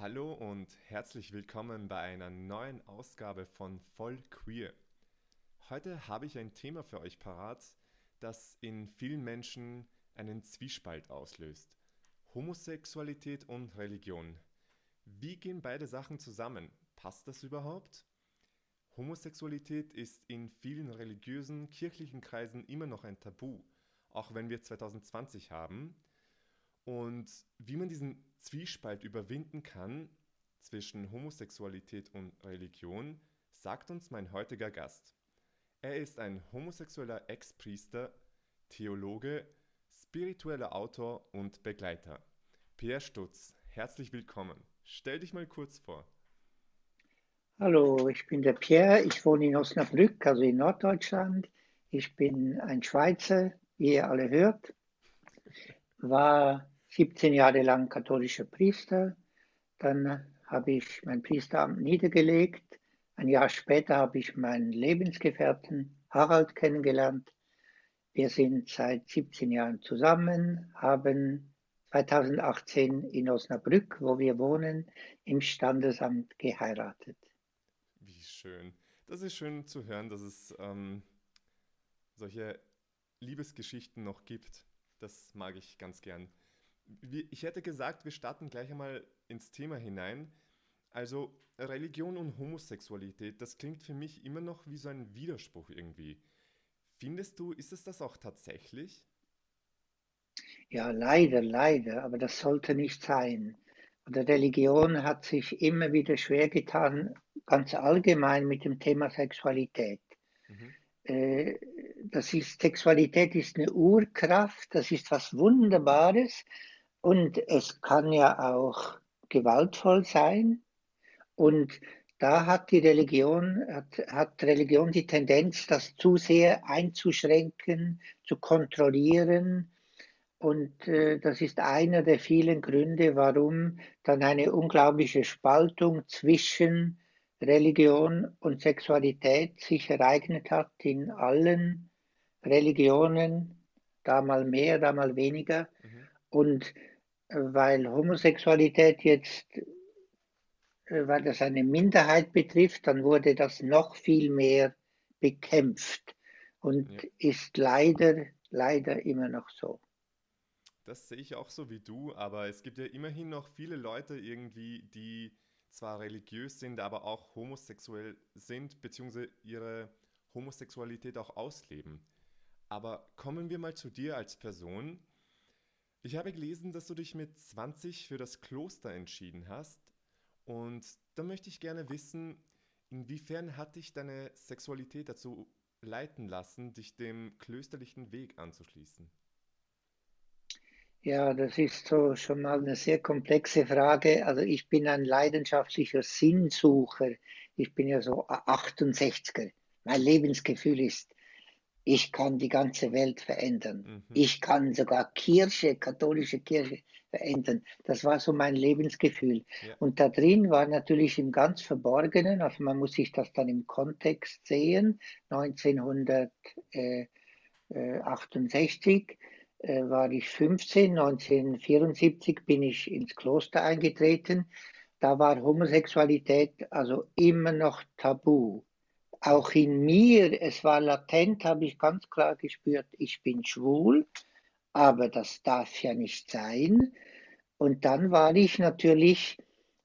Hallo und herzlich willkommen bei einer neuen Ausgabe von Voll Queer. Heute habe ich ein Thema für euch parat, das in vielen Menschen einen Zwiespalt auslöst. Homosexualität und Religion. Wie gehen beide Sachen zusammen? Passt das überhaupt? Homosexualität ist in vielen religiösen, kirchlichen Kreisen immer noch ein Tabu, auch wenn wir 2020 haben. Und wie man diesen Zwiespalt überwinden kann zwischen Homosexualität und Religion, sagt uns mein heutiger Gast. Er ist ein homosexueller Ex-Priester, Theologe, spiritueller Autor und Begleiter. Pierre Stutz, herzlich willkommen. Stell dich mal kurz vor. Hallo, ich bin der Pierre. Ich wohne in Osnabrück, also in Norddeutschland. Ich bin ein Schweizer, wie ihr alle hört. War 17 Jahre lang katholischer Priester. Dann habe ich mein Priesteramt niedergelegt. Ein Jahr später habe ich meinen Lebensgefährten Harald kennengelernt. Wir sind seit 17 Jahren zusammen, haben 2018 in Osnabrück, wo wir wohnen, im Standesamt geheiratet. Wie schön. Das ist schön zu hören, dass es ähm, solche Liebesgeschichten noch gibt. Das mag ich ganz gern ich hätte gesagt, wir starten gleich einmal ins Thema hinein. Also Religion und Homosexualität, das klingt für mich immer noch wie so ein Widerspruch irgendwie. Findest du, ist es das auch tatsächlich? Ja, leider, leider, aber das sollte nicht sein. Und die Religion hat sich immer wieder schwer getan, ganz allgemein mit dem Thema Sexualität. Mhm. Äh, das ist, Sexualität ist eine Urkraft, das ist was Wunderbares, und es kann ja auch gewaltvoll sein. Und da hat die Religion, hat, hat Religion die Tendenz, das zu sehr einzuschränken, zu kontrollieren. Und äh, das ist einer der vielen Gründe, warum dann eine unglaubliche Spaltung zwischen Religion und Sexualität sich ereignet hat in allen Religionen, da mal mehr, da mal weniger. Mhm. Und weil Homosexualität jetzt, äh, weil das eine Minderheit betrifft, dann wurde das noch viel mehr bekämpft und ja. ist leider, leider immer noch so. Das sehe ich auch so wie du, aber es gibt ja immerhin noch viele Leute irgendwie, die zwar religiös sind, aber auch homosexuell sind, beziehungsweise ihre Homosexualität auch ausleben. Aber kommen wir mal zu dir als Person. Ich habe gelesen, dass du dich mit 20 für das Kloster entschieden hast. Und da möchte ich gerne wissen, inwiefern hat dich deine Sexualität dazu leiten lassen, dich dem klösterlichen Weg anzuschließen? Ja, das ist so schon mal eine sehr komplexe Frage. Also ich bin ein leidenschaftlicher Sinnsucher. Ich bin ja so 68er. Mein Lebensgefühl ist, ich kann die ganze Welt verändern. Mhm. Ich kann sogar Kirche, katholische Kirche verändern. Das war so mein Lebensgefühl. Ja. Und da drin war natürlich im ganz Verborgenen, also man muss sich das dann im Kontext sehen, 1968 äh, war ich 15, 1974 bin ich ins Kloster eingetreten. Da war Homosexualität also immer noch tabu auch in mir, es war latent, habe ich ganz klar gespürt, ich bin schwul, aber das darf ja nicht sein. Und dann war ich natürlich,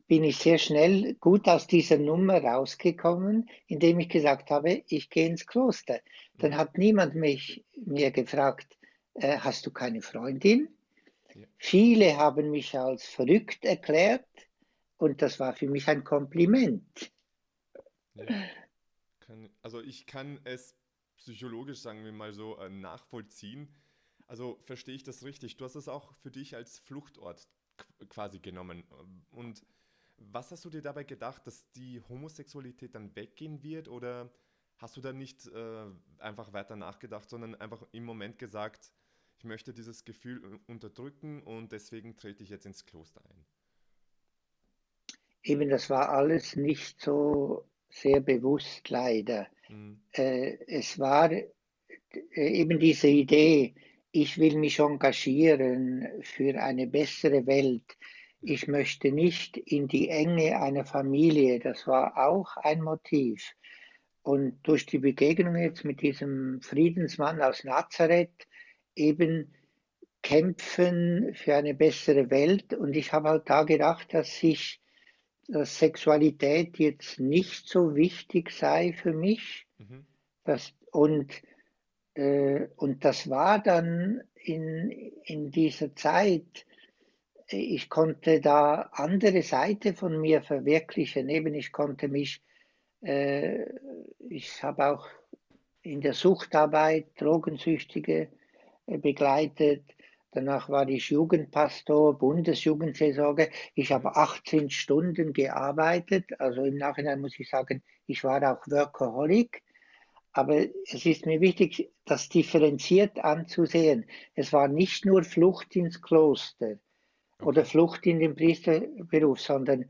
bin ich sehr schnell gut aus dieser Nummer rausgekommen, indem ich gesagt habe, ich gehe ins Kloster. Dann hat niemand mich mir gefragt, äh, hast du keine Freundin? Ja. Viele haben mich als verrückt erklärt und das war für mich ein Kompliment. Ja kann, also ich kann es psychologisch, sagen wir mal so, äh, nachvollziehen. Also verstehe ich das richtig? Du hast es auch für dich als Fluchtort quasi genommen. Und was hast du dir dabei gedacht, dass die Homosexualität dann weggehen wird? Oder hast du da nicht äh, einfach weiter nachgedacht, sondern einfach im Moment gesagt, ich möchte dieses Gefühl unterdrücken und deswegen trete ich jetzt ins Kloster ein? Eben, das war alles nicht so sehr bewusst leider. Mhm. Äh, es war äh, eben diese Idee, ich will mich engagieren für eine bessere Welt. Ich möchte nicht in die Enge einer Familie. Das war auch ein Motiv. Und durch die Begegnung jetzt mit diesem Friedensmann aus Nazareth eben kämpfen für eine bessere Welt. Und ich habe halt da gedacht, dass sich dass Sexualität jetzt nicht so wichtig sei für mich. Mhm. Das, und, äh, und das war dann in, in dieser Zeit, ich konnte da andere Seite von mir verwirklichen. Eben, ich konnte mich, äh, ich habe auch in der Suchtarbeit Drogensüchtige äh, begleitet. Danach war ich Jugendpastor, Bundesjugendseelsorge. Ich habe 18 Stunden gearbeitet. Also im Nachhinein muss ich sagen, ich war auch Workaholic. Aber es ist mir wichtig, das differenziert anzusehen. Es war nicht nur Flucht ins Kloster oder Flucht in den Priesterberuf, sondern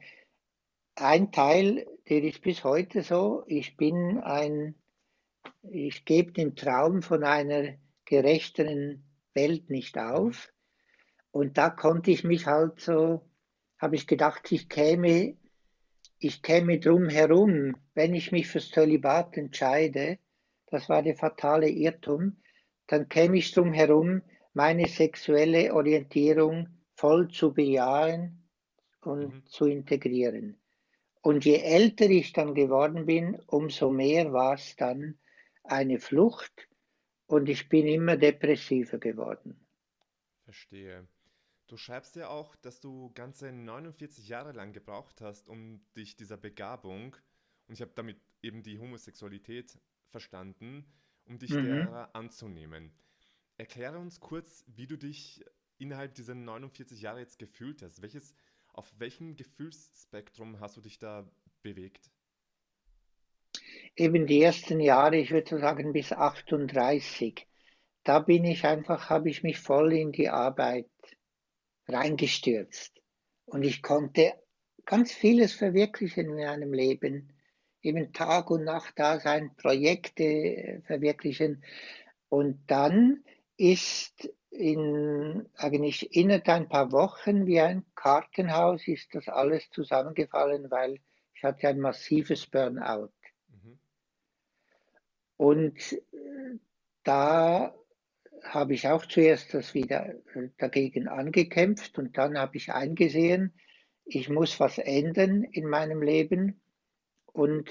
ein Teil, der ist bis heute so. Ich bin ein, ich gebe den Traum von einer gerechteren Welt nicht auf. Und da konnte ich mich halt so, habe ich gedacht, ich käme, ich käme drum herum, wenn ich mich fürs Zölibat entscheide, das war der fatale Irrtum, dann käme ich drum herum, meine sexuelle Orientierung voll zu bejahen und mhm. zu integrieren. Und je älter ich dann geworden bin, umso mehr war es dann eine Flucht und ich bin immer depressiver geworden. Verstehe. Du schreibst ja auch, dass du ganze 49 Jahre lang gebraucht hast, um dich dieser Begabung, und ich habe damit eben die Homosexualität verstanden, um dich mhm. derer anzunehmen. Erkläre uns kurz, wie du dich innerhalb dieser 49 Jahre jetzt gefühlt hast. Welches, auf welchem Gefühlsspektrum hast du dich da bewegt? Eben die ersten Jahre, ich würde sagen bis 38, da bin ich einfach, habe ich mich voll in die Arbeit reingestürzt. Und ich konnte ganz vieles verwirklichen in meinem Leben. Eben Tag und Nacht da sein, Projekte verwirklichen. Und dann ist in, eigentlich innerhalb ein paar Wochen wie ein Kartenhaus ist das alles zusammengefallen, weil ich hatte ein massives Burnout. Und äh, da habe ich auch zuerst das wieder äh, dagegen angekämpft und dann habe ich eingesehen, ich muss was ändern in meinem Leben. Und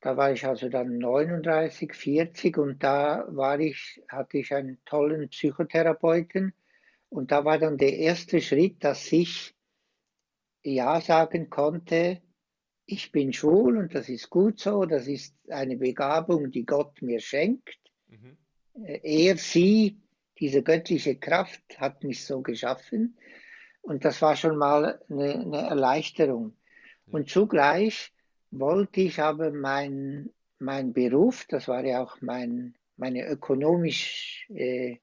da war ich also dann 39, 40 und da war ich, hatte ich einen tollen Psychotherapeuten. Und da war dann der erste Schritt, dass ich Ja sagen konnte ich bin schwul und das ist gut so, das ist eine Begabung, die Gott mir schenkt. Mhm. Er, sie, diese göttliche Kraft hat mich so geschaffen und das war schon mal eine, eine Erleichterung. Ja. Und zugleich wollte ich aber mein, mein Beruf, das war ja auch mein, meine ökonomische äh,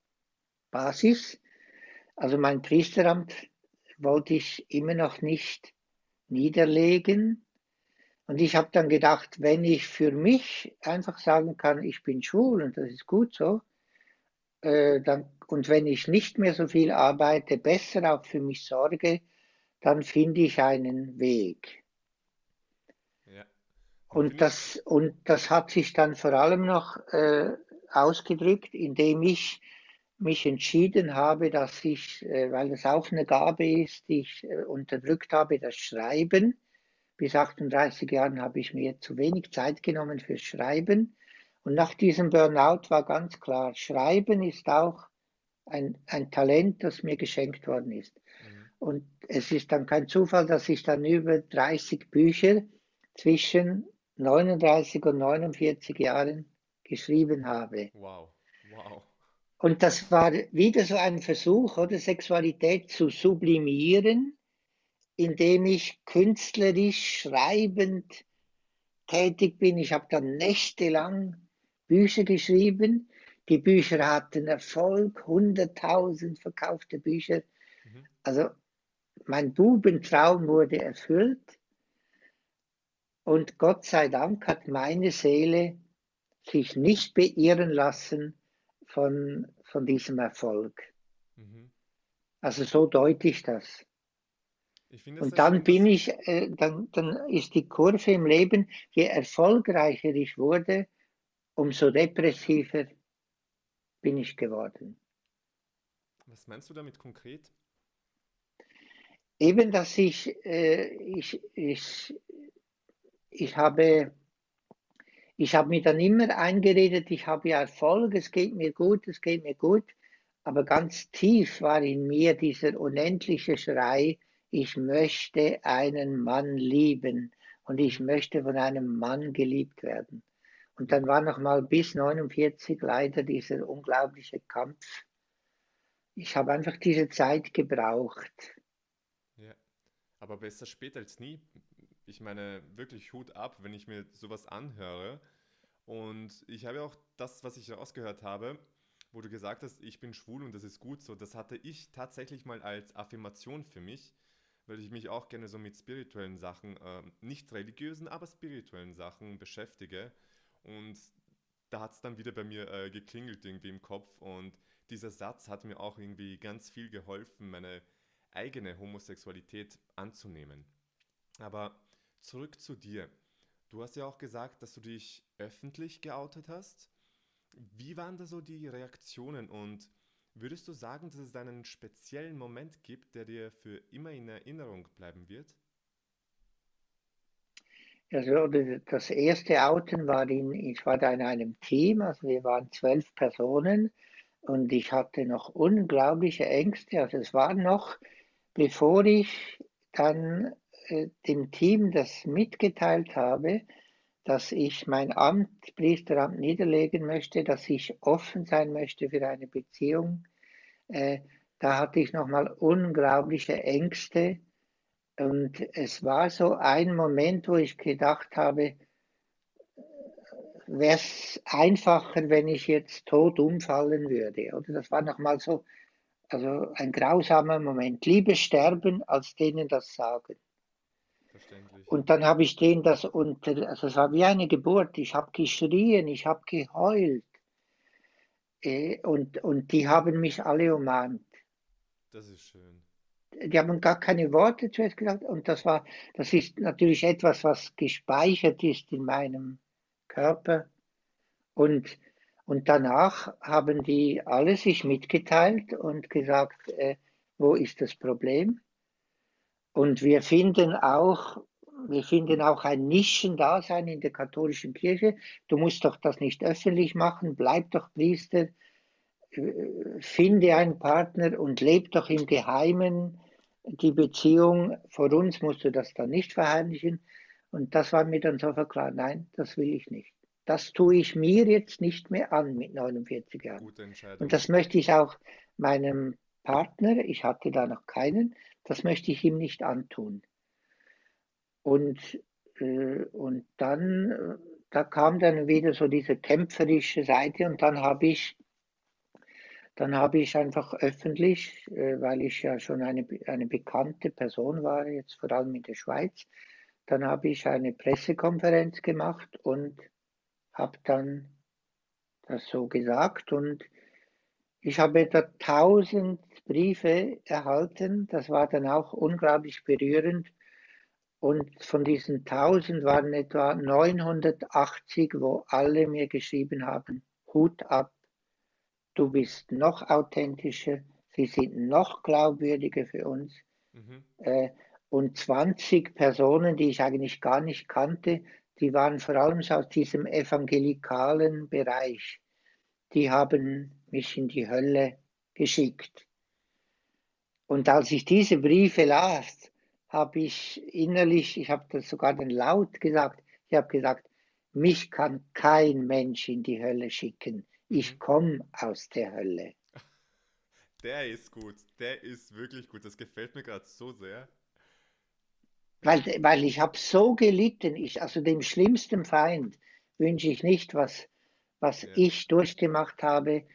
Basis, also mein Priesteramt wollte ich immer noch nicht niederlegen, und ich habe dann gedacht, wenn ich für mich einfach sagen kann, ich bin schwul und das ist gut so, äh, dann, und wenn ich nicht mehr so viel arbeite, besser auch für mich sorge, dann finde ich einen Weg. Ja. Und, das, und das hat sich dann vor allem noch äh, ausgedrückt, indem ich mich entschieden habe, dass ich, äh, weil das auch eine Gabe ist, die ich äh, unterdrückt habe, das Schreiben bis 38 Jahren habe ich mir zu wenig Zeit genommen fürs Schreiben. Und nach diesem Burnout war ganz klar, Schreiben ist auch ein, ein Talent, das mir geschenkt worden ist. Mhm. Und es ist dann kein Zufall, dass ich dann über 30 Bücher zwischen 39 und 49 Jahren geschrieben habe. Wow, wow. Und das war wieder so ein Versuch, oder Sexualität zu sublimieren indem ich künstlerisch schreibend tätig bin. Ich habe dann nächtelang Bücher geschrieben. Die Bücher hatten Erfolg, 100.000 verkaufte Bücher. Mhm. Also mein Bubentraum wurde erfüllt. Und Gott sei Dank hat meine Seele sich nicht beirren lassen von, von diesem Erfolg. Mhm. Also so deute ich das. Und dann bin ich, äh, dann, dann ist die Kurve im Leben, je erfolgreicher ich wurde, umso depressiver bin ich geworden. Was meinst du damit konkret? Eben, dass ich, äh, ich, ich, ich habe, ich habe mir dann immer eingeredet, ich habe ja Erfolg, es geht mir gut, es geht mir gut, aber ganz tief war in mir dieser unendliche Schrei, ich möchte einen Mann lieben und ich möchte von einem Mann geliebt werden. Und dann war noch mal bis 49 leider dieser unglaubliche Kampf. Ich habe einfach diese Zeit gebraucht. Ja, aber besser spät als nie. Ich meine, wirklich Hut ab, wenn ich mir sowas anhöre. Und ich habe auch das, was ich rausgehört habe, wo du gesagt hast, ich bin schwul und das ist gut so, das hatte ich tatsächlich mal als Affirmation für mich, weil ich mich auch gerne so mit spirituellen Sachen, äh, nicht religiösen, aber spirituellen Sachen beschäftige. Und da hat es dann wieder bei mir äh, geklingelt irgendwie im Kopf und dieser Satz hat mir auch irgendwie ganz viel geholfen, meine eigene Homosexualität anzunehmen. Aber zurück zu dir. Du hast ja auch gesagt, dass du dich öffentlich geoutet hast. Wie waren da so die Reaktionen und würdest du sagen, dass es einen speziellen Moment gibt, der dir für immer in Erinnerung bleiben wird? Also das erste Outen war in, ich war da in einem Team, also wir waren zwölf Personen und ich hatte noch unglaubliche Ängste. Also es war noch, bevor ich dann äh, dem Team das mitgeteilt habe, dass ich mein Amt, Priesteramt niederlegen möchte, dass ich offen sein möchte für eine Beziehung. Äh, da hatte ich nochmal unglaubliche Ängste und es war so ein Moment, wo ich gedacht habe, wäre es einfacher, wenn ich jetzt tot umfallen würde. Oder das war nochmal so, also ein grausamer Moment. Lieber sterben, als denen das sagen. Und dann habe ich denen das unter, also es war wie eine Geburt. Ich habe geschrien, ich habe geheult. Äh, und, und die haben mich alle umarmt. Das ist schön die haben gar keine Worte zuerst gesagt und das war, das ist natürlich etwas, was gespeichert ist in meinem Körper und, und danach haben die alle sich mitgeteilt und gesagt, äh, wo ist das Problem? Und wir finden auch, wir finden auch ein Nischendasein in der katholischen Kirche. Du musst doch das nicht öffentlich machen, bleib doch Priester, finde einen Partner und leb doch im Geheimen die Beziehung, vor uns musst du das dann nicht verheimlichen. Und das war mir dann so klar, nein, das will ich nicht. Das tue ich mir jetzt nicht mehr an mit 49 Jahren. Und das möchte ich auch meinem Partner, ich hatte da noch keinen, das möchte ich ihm nicht antun. Und, äh, und dann, äh, da kam dann wieder so diese kämpferische Seite und dann habe ich dann habe ich einfach öffentlich, äh, weil ich ja schon eine, eine bekannte Person war, jetzt vor allem in der Schweiz, dann habe ich eine Pressekonferenz gemacht und habe dann das so gesagt und ich habe da tausend Briefe erhalten, das war dann auch unglaublich berührend und von diesen tausend waren etwa 980, wo alle mir geschrieben haben, Hut ab, du bist noch authentischer, sie sind noch glaubwürdiger für uns. Mhm. Äh, und 20 Personen, die ich eigentlich gar nicht kannte, die waren vor allem aus diesem evangelikalen Bereich. Die haben mich in die Hölle geschickt. Und als ich diese Briefe las, habe ich innerlich, ich habe das sogar dann laut gesagt, ich habe gesagt, mich kann kein Mensch in die Hölle schicken. Ich komme aus der Hölle. Der ist gut. Der ist wirklich gut. Das gefällt mir gerade so sehr. Weil, weil ich habe so gelitten. Ich, also dem schlimmsten Feind wünsche ich nicht, was, was ja. ich durchgemacht habe,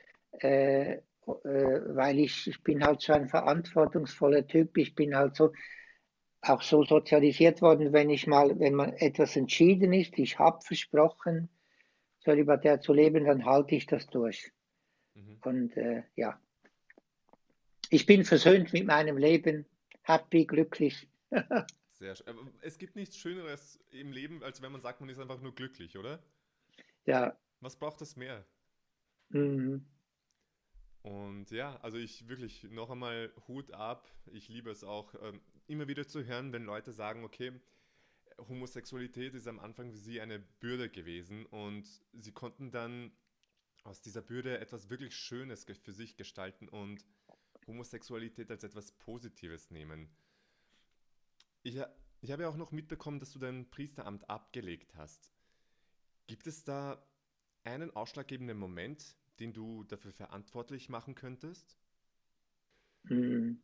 äh, äh, weil ich, ich bin halt so ein verantwortungsvoller Typ. Ich bin halt so auch so sozialisiert worden, wenn ich mal, wenn man etwas entschieden ist, ich habe versprochen, Zölibatär zu leben, dann halte ich das durch. Mhm. Und äh, ja, ich bin versöhnt mit meinem Leben, happy, glücklich, Sehr schön. Es gibt nichts Schöneres im Leben, als wenn man sagt, man ist einfach nur glücklich, oder? Ja. Was braucht es mehr? Mhm. Und ja, also ich wirklich noch einmal Hut ab. Ich liebe es auch ähm, immer wieder zu hören, wenn Leute sagen, okay, Homosexualität ist am Anfang für sie eine Bürde gewesen und sie konnten dann aus dieser Bürde etwas wirklich Schönes für sich gestalten und Homosexualität als etwas Positives nehmen. Ich, ich habe ja auch noch mitbekommen, dass du dein Priesteramt abgelegt hast. Gibt es da einen ausschlaggebenden Moment, den du dafür verantwortlich machen könntest? Hm.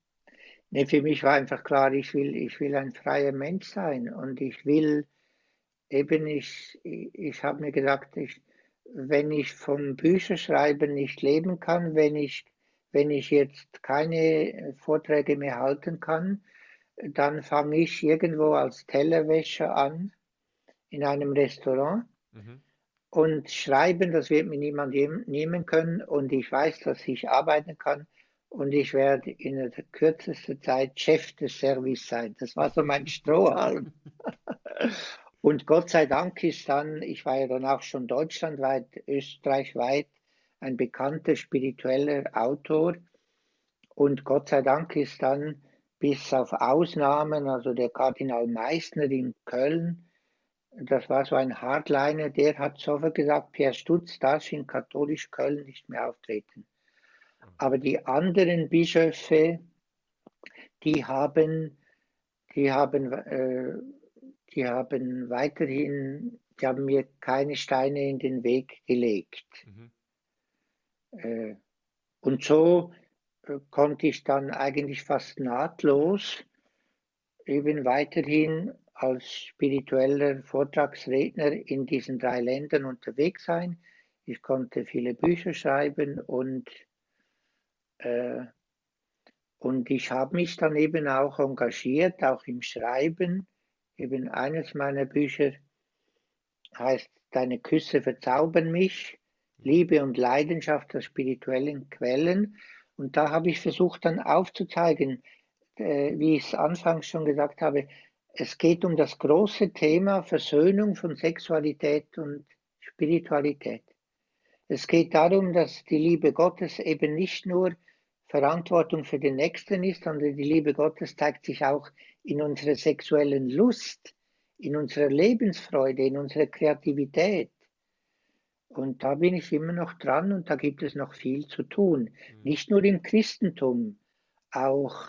Nee, für mich war einfach klar, ich will, ich will ein freier Mensch sein und ich will eben, ich, ich habe mir gedacht, ich, wenn ich vom Bücherschreiben nicht leben kann, wenn ich, wenn ich jetzt keine Vorträge mehr halten kann, dann fange ich irgendwo als Tellerwäscher an in einem Restaurant. Mhm. Und schreiben, das wird mir niemand nehmen können. Und ich weiß, dass ich arbeiten kann. Und ich werde in der kürzesten Zeit Chef des Service sein. Das war so mein Strohhalm. Und Gott sei Dank ist dann, ich war ja dann auch schon deutschlandweit, österreichweit, ein bekannter spiritueller Autor. Und Gott sei Dank ist dann bis auf Ausnahmen, also der Kardinal Meissner in Köln, das war so ein Hardliner, der hat sofort gesagt, Pierre Stutz darf in katholisch Köln nicht mehr auftreten. Aber die anderen Bischöfe, die haben, die haben, äh, die haben weiterhin, die haben mir keine Steine in den Weg gelegt. Mhm. Äh, und so äh, konnte ich dann eigentlich fast nahtlos eben weiterhin als spiritueller Vortragsredner in diesen drei Ländern unterwegs sein. Ich konnte viele Bücher schreiben und, äh, und ich habe mich dann eben auch engagiert, auch im Schreiben. Eben eines meiner Bücher heißt Deine Küsse verzaubern mich, Liebe und Leidenschaft der spirituellen Quellen. Und da habe ich versucht dann aufzuzeigen, äh, wie ich es anfangs schon gesagt habe, es geht um das große Thema Versöhnung von Sexualität und Spiritualität. Es geht darum, dass die Liebe Gottes eben nicht nur Verantwortung für den Nächsten ist, sondern die Liebe Gottes zeigt sich auch in unserer sexuellen Lust, in unserer Lebensfreude, in unserer Kreativität. Und da bin ich immer noch dran und da gibt es noch viel zu tun. Mhm. Nicht nur im Christentum, auch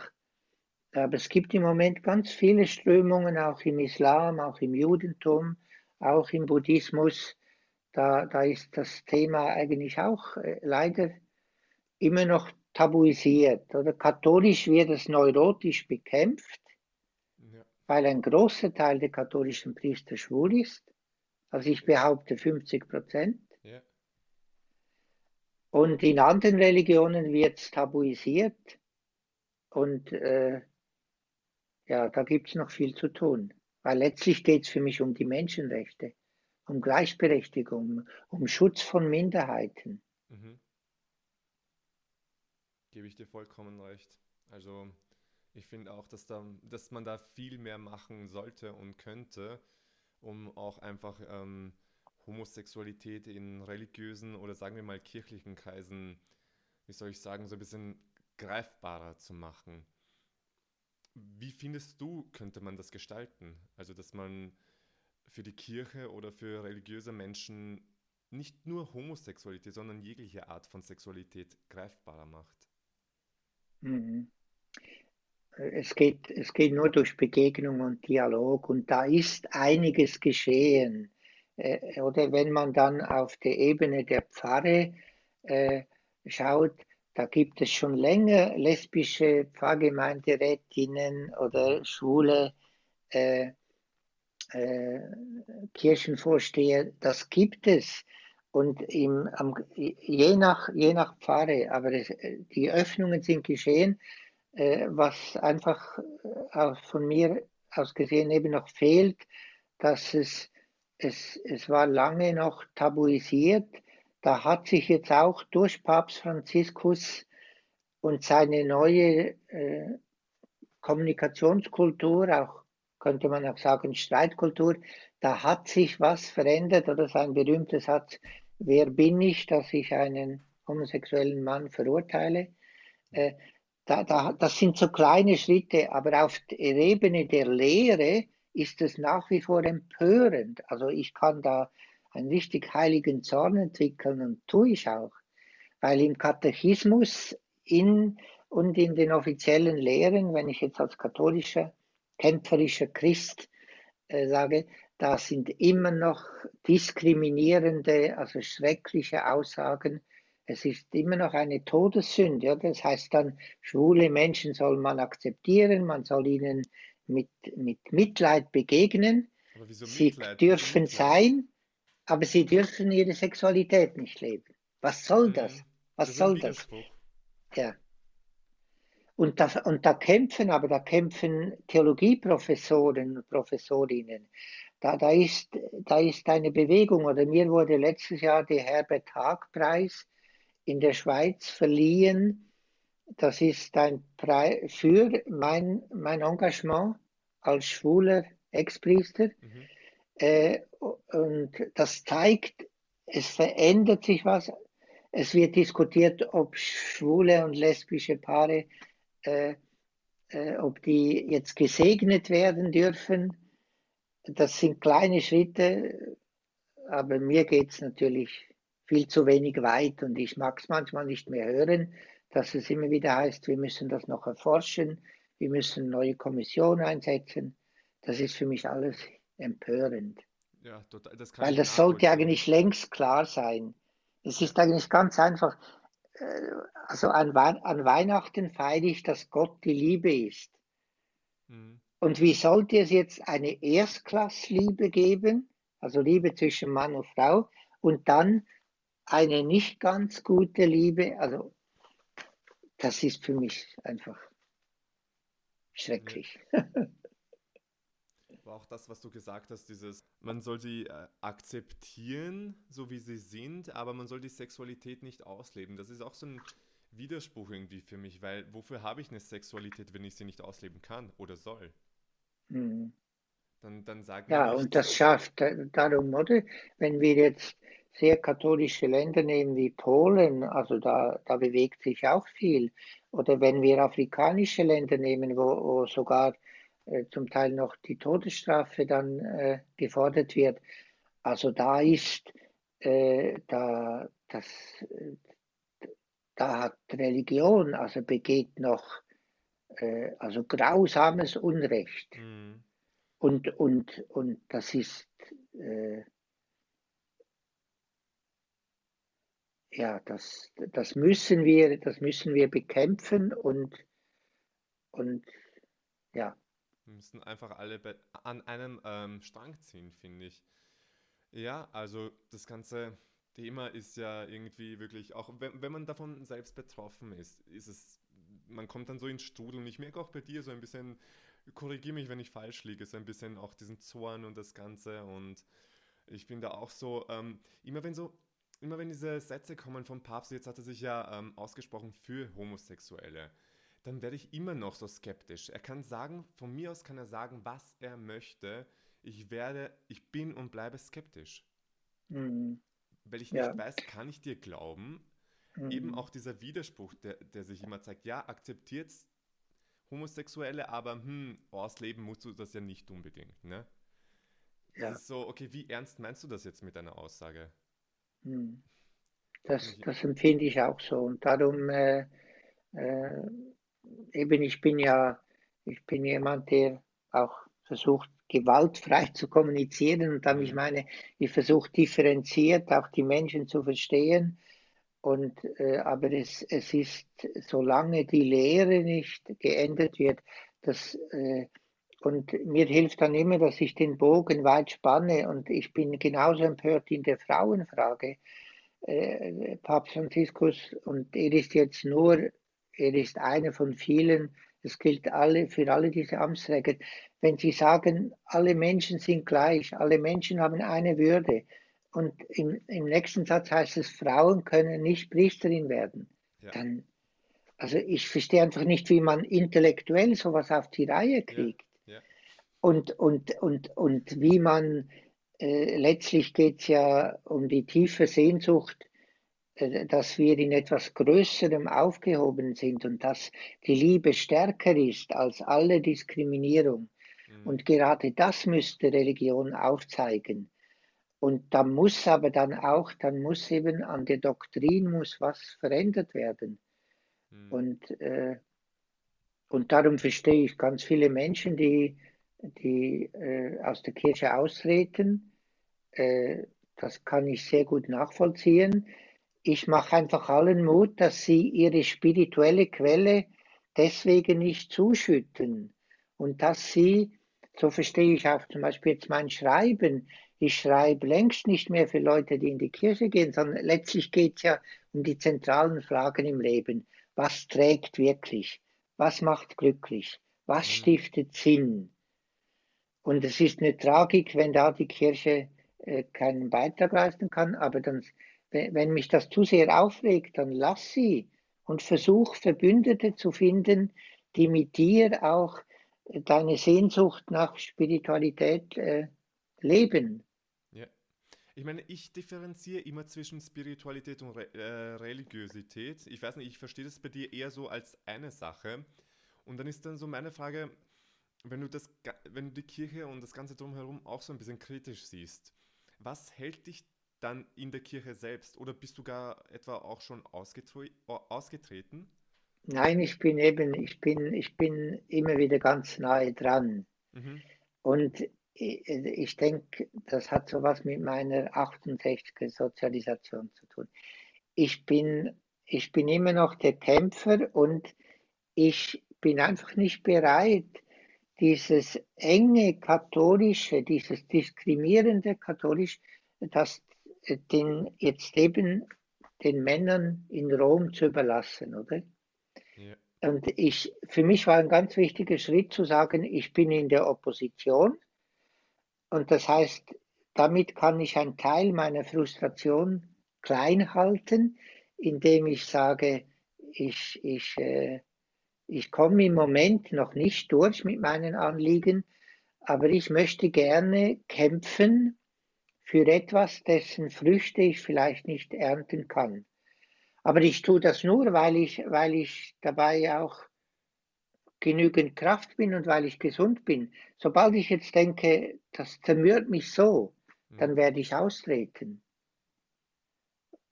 aber es gibt im Moment ganz viele Strömungen, auch im Islam, auch im Judentum, auch im Buddhismus. Da, da ist das Thema eigentlich auch äh, leider immer noch tabuisiert. Oder katholisch wird es neurotisch bekämpft, ja. weil ein großer Teil der katholischen Priester schwul ist. Also ich behaupte 50 Prozent. Ja. Und in anderen Religionen wird es tabuisiert. Und äh, ja, da gibt es noch viel zu tun. Weil letztlich geht es für mich um die Menschenrechte, um Gleichberechtigung, um Schutz von Minderheiten. Mhm. Gebe ich dir vollkommen recht. Also ich finde auch, dass, da, dass man da viel mehr machen sollte und könnte, um auch einfach ähm, Homosexualität in religiösen oder sagen wir mal kirchlichen Kreisen, wie soll ich sagen, so ein bisschen greifbarer zu machen. Wie findest du, könnte man das gestalten? Also, dass man für die Kirche oder für religiöse Menschen nicht nur Homosexualität, sondern jegliche Art von Sexualität greifbarer macht. Mhm. Es geht, es geht nur durch Begegnung und Dialog und da ist einiges geschehen. Äh, oder wenn man dann auf der Ebene der Pfarre äh, schaut, da gibt es schon länger lesbische Pfarrgemeinderätinnen oder schwule äh, äh, Kirchenvorsteher. Das gibt es. Und im, am, je, nach, je nach Pfarre, aber es, die Öffnungen sind geschehen, äh, was einfach äh, von mir aus gesehen eben noch fehlt, dass es, es, es war lange noch tabuisiert da hat sich jetzt auch durch Papst Franziskus und seine neue äh, Kommunikationskultur, auch könnte man auch sagen Streitkultur, da hat sich was verändert oder sein berühmter Satz, wer bin ich, dass ich einen homosexuellen Mann verurteile? Äh, da, da, das sind so kleine Schritte, aber auf der Ebene der Lehre ist es nach wie vor empörend. Also ich kann da einen richtig heiligen Zorn entwickeln und tue ich auch, weil im Katechismus in, und in den offiziellen Lehren, wenn ich jetzt als katholischer, kämpferischer Christ äh, sage, da sind immer noch diskriminierende, also schreckliche Aussagen. Es ist immer noch eine Todessünde. Ja? Das heißt dann, schwule Menschen soll man akzeptieren, man soll ihnen mit, mit Mitleid begegnen. sie Mitleid? dürfen sein, aber sie dürfen ihre Sexualität nicht leben. Was soll das? Mhm. Was das soll das? Ja. Und da, und da kämpfen, aber da kämpfen Theologieprofessoren und Professorinnen. Da, da, ist, da ist eine Bewegung, oder mir wurde letztes Jahr der Herbert Haag-Preis in der Schweiz verliehen. Das ist ein Preis für mein, mein Engagement als schwuler Ex-Priester. Mhm. Äh, und das zeigt, es verändert sich was. Es wird diskutiert, ob schwule und lesbische Paare, äh, äh, ob die jetzt gesegnet werden dürfen. Das sind kleine Schritte, aber mir geht es natürlich viel zu wenig weit und ich mag es manchmal nicht mehr hören, dass es immer wieder heißt, wir müssen das noch erforschen, wir müssen neue Kommissionen einsetzen. Das ist für mich alles empörend. Ja, total, das Weil das sollte eigentlich längst klar sein. Es ist eigentlich ganz einfach. Äh, also an, an Weihnachten feiere ich, dass Gott die Liebe ist. Mhm. Und wie sollte es jetzt eine Erstklassliebe geben, also Liebe zwischen Mann und Frau, und dann eine nicht ganz gute Liebe? Also das ist für mich einfach schrecklich. Ja. Aber auch das, was du gesagt hast, dieses, man soll sie äh, akzeptieren, so wie sie sind, aber man soll die Sexualität nicht ausleben. Das ist auch so ein Widerspruch irgendwie für mich, weil wofür habe ich eine Sexualität, wenn ich sie nicht ausleben kann oder soll? Mhm. Dann, dann sagen Ja, und das schafft darum, oder? Wenn wir jetzt sehr katholische Länder nehmen wie Polen, also da, da bewegt sich auch viel. Oder wenn wir afrikanische Länder nehmen, wo, wo sogar zum Teil noch die Todesstrafe dann äh, gefordert wird. Also da ist, äh, da, das, äh, da hat Religion, also begeht noch äh, also grausames Unrecht. Mhm. Und, und, und das ist, äh, ja, das, das müssen wir, das müssen wir bekämpfen und, und ja. Wir müssen einfach alle an einem ähm, Strang ziehen, finde ich. Ja, also das ganze Thema ist ja irgendwie wirklich, auch wenn, wenn man davon selbst betroffen ist, ist es, man kommt dann so ins Strudel und ich merke auch bei dir so ein bisschen, korrigiere mich, wenn ich falsch liege, so ein bisschen auch diesen Zorn und das Ganze. Und ich bin da auch so, ähm, immer wenn so, immer wenn diese Sätze kommen vom Papst, jetzt hat er sich ja ähm, ausgesprochen für Homosexuelle dann werde ich immer noch so skeptisch. Er kann sagen, von mir aus kann er sagen, was er möchte. Ich werde, ich bin und bleibe skeptisch. Mhm. Weil ich ja. nicht weiß, kann ich dir glauben? Mhm. Eben auch dieser Widerspruch, der, der sich immer zeigt, ja, akzeptiert Homosexuelle, aber hm, ausleben musst du das ja nicht unbedingt, ne? Ja. Das ist so, okay, wie ernst meinst du das jetzt mit deiner Aussage? Mhm. Das, das empfinde ich auch so. Und darum äh, äh, eben, ich bin ja, ich bin jemand, der auch versucht, gewaltfrei zu kommunizieren und dann ich mhm. meine, ich versuche differenziert auch die Menschen zu verstehen. Und, äh, aber es, es ist, solange die Lehre nicht geändert wird, das, äh, und mir hilft dann immer, dass ich den Bogen weit spanne und ich bin genauso empört in der Frauenfrage. Äh, Papst Franziskus, und er ist jetzt nur er ist einer von vielen. Es gilt alle, für alle diese Amtsträger. Wenn Sie sagen, alle Menschen sind gleich, alle Menschen haben eine Würde, und im, im nächsten Satz heißt es, Frauen können nicht Priesterin werden, ja. dann, also ich verstehe einfach nicht, wie man intellektuell sowas auf die Reihe kriegt. Ja, ja. Und, und, und, und wie man, äh, letztlich geht es ja um die tiefe Sehnsucht, dass wir in etwas Größerem aufgehoben sind und dass die Liebe stärker ist als alle Diskriminierung. Mhm. Und gerade das müsste Religion aufzeigen. Und da muss aber dann auch, dann muss eben an der Doktrin muss was verändert werden. Mhm. Und, äh, und darum verstehe ich ganz viele Menschen, die, die äh, aus der Kirche austreten. Äh, das kann ich sehr gut nachvollziehen. Ich mache einfach allen Mut, dass sie ihre spirituelle Quelle deswegen nicht zuschütten und dass sie, so verstehe ich auch zum Beispiel jetzt mein Schreiben, ich schreibe längst nicht mehr für Leute, die in die Kirche gehen, sondern letztlich geht es ja um die zentralen Fragen im Leben. Was trägt wirklich? Was macht glücklich? Was mhm. stiftet Sinn? Und es ist eine Tragik, wenn da die Kirche äh, keinen Beitrag leisten kann, aber dann, wenn mich das zu sehr aufregt, dann lass sie und versuch Verbündete zu finden, die mit dir auch deine Sehnsucht nach Spiritualität äh, leben. Ja. Ich meine, ich differenziere immer zwischen Spiritualität und Re äh, Religiosität. Ich weiß nicht, ich verstehe das bei dir eher so als eine Sache. Und dann ist dann so meine Frage, wenn du, das, wenn du die Kirche und das Ganze drumherum auch so ein bisschen kritisch siehst, was hält dich dann in der Kirche selbst? Oder bist du gar etwa auch schon ausgetre ausgetreten? Nein, ich bin eben, ich bin, ich bin immer wieder ganz nahe dran. Mhm. Und ich, ich denke, das hat so was mit meiner 68er Sozialisation zu tun. Ich bin, ich bin immer noch der Kämpfer und ich bin einfach nicht bereit, dieses enge katholische, dieses diskriminierende katholisch, das den jetzt eben den Männern in Rom zu überlassen, oder? Ja. Und ich, für mich war ein ganz wichtiger Schritt zu sagen, ich bin in der Opposition und das heißt, damit kann ich einen Teil meiner Frustration klein halten, indem ich sage, ich, ich, äh, ich komme im Moment noch nicht durch mit meinen Anliegen, aber ich möchte gerne kämpfen für etwas, dessen Früchte ich vielleicht nicht ernten kann. Aber ich tue das nur, weil ich, weil ich dabei auch genügend Kraft bin und weil ich gesund bin. Sobald ich jetzt denke, das zermürbt mich so, hm. dann werde ich austreten.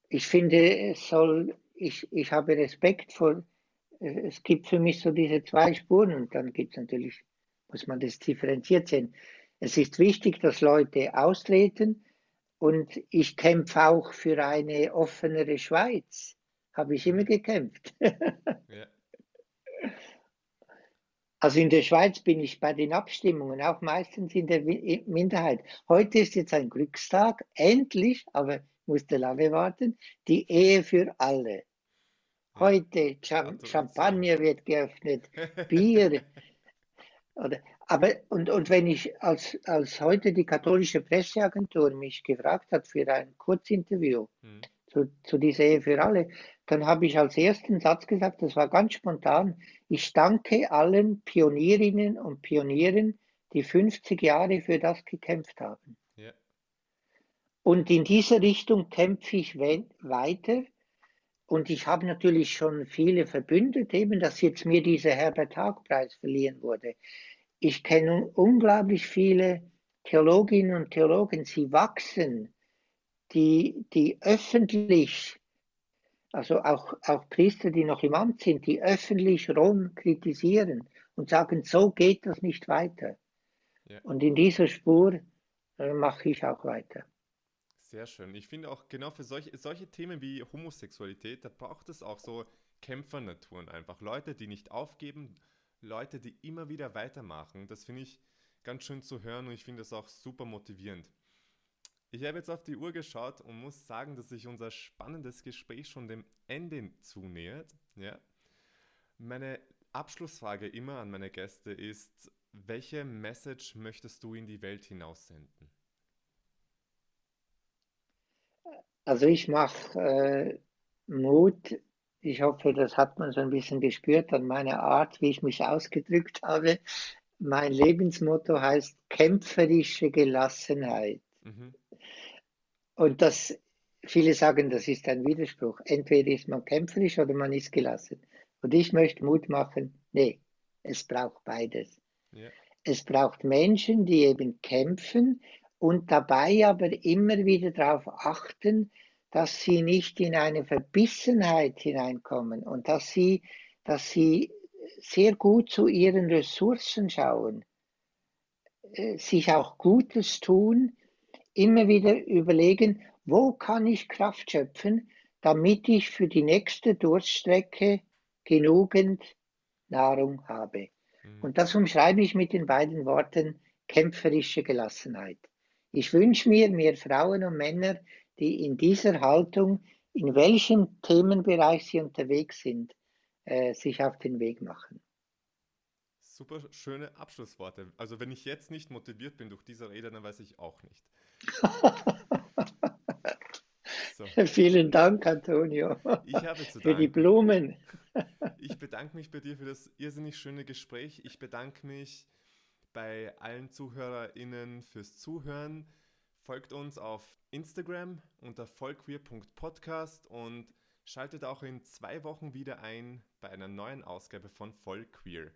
Ich finde, es soll, ich, ich habe Respekt vor, es gibt für mich so diese zwei Spuren und dann gibt es natürlich, muss man das differenziert sehen. Es ist wichtig, dass Leute austreten und ich kämpfe auch für eine offenere Schweiz. Habe ich immer gekämpft. ja. Also in der Schweiz bin ich bei den Abstimmungen auch meistens in der Minderheit. Heute ist jetzt ein Glückstag, endlich, aber musste lange warten, die Ehe für alle. Heute Cham Champagner wird geöffnet, Bier. Oder, aber und, und wenn ich als, als heute die katholische Presseagentur mich gefragt hat für ein Kurzinterview hm. zu, zu dieser Ehe für alle, dann habe ich als ersten Satz gesagt, das war ganz spontan, ich danke allen Pionierinnen und Pionieren, die 50 Jahre für das gekämpft haben. Ja. Und in dieser Richtung kämpfe ich weiter. Und ich habe natürlich schon viele verbündet, eben, dass jetzt mir dieser Herbert Haag-Preis verliehen wurde. Ich kenne unglaublich viele Theologinnen und Theologen, sie wachsen, die, die öffentlich also auch, auch Priester, die noch im Amt sind, die öffentlich Rom kritisieren und sagen, so geht das nicht weiter. Ja. Und in dieser Spur äh, mache ich auch weiter. Sehr schön. Ich finde auch genau für solche, solche Themen wie Homosexualität, da braucht es auch so Kämpfernaturen einfach. Leute, die nicht aufgeben, Leute, die immer wieder weitermachen. Das finde ich ganz schön zu hören und ich finde das auch super motivierend. Ich habe jetzt auf die Uhr geschaut und muss sagen, dass sich unser spannendes Gespräch schon dem Ende zunähert. Ja. Meine Abschlussfrage immer an meine Gäste ist, welche Message möchtest du in die Welt hinaussenden? Also ich mache äh, Mut, Ich hoffe, das hat man so ein bisschen gespürt an meiner Art, wie ich mich ausgedrückt habe. Mein Lebensmotto heißt kämpferische Gelassenheit. Mhm. Und das, viele sagen, das ist ein Widerspruch. Entweder ist man kämpferisch oder man ist gelassen. Und ich möchte Mut machen, nee, es braucht beides. Ja. Es braucht Menschen, die eben kämpfen und dabei aber immer wieder darauf achten, dass sie nicht in eine Verbissenheit hineinkommen und dass sie, dass sie sehr gut zu ihren Ressourcen schauen, äh, sich auch Gutes tun, immer wieder überlegen, wo kann ich Kraft schöpfen, damit ich für die nächste Durststrecke genügend Nahrung habe. Mhm. Und das umschreibe ich mit den beiden Worten kämpferische Gelassenheit. Ich wünsche mir mehr Frauen und Männer, die in dieser Haltung, in welchem Themenbereich sie unterwegs sind, äh, sich auf den Weg machen. Super schöne Abschlussworte. Also wenn ich jetzt nicht motiviert bin durch diese Rede, dann weiß ich auch nicht. so. Vielen Dank, Antonio. Ich habe zu danken. Für die Blumen. Ich bedanke mich bei dir für das irrsinnig schöne Gespräch. Ich bedanke mich bei allen ZuhörerInnen fürs Zuhören. Folgt uns auf Instagram unter vollqueer.podcast und schaltet auch in zwei Wochen wieder ein bei einer neuen Ausgabe von Vollqueer.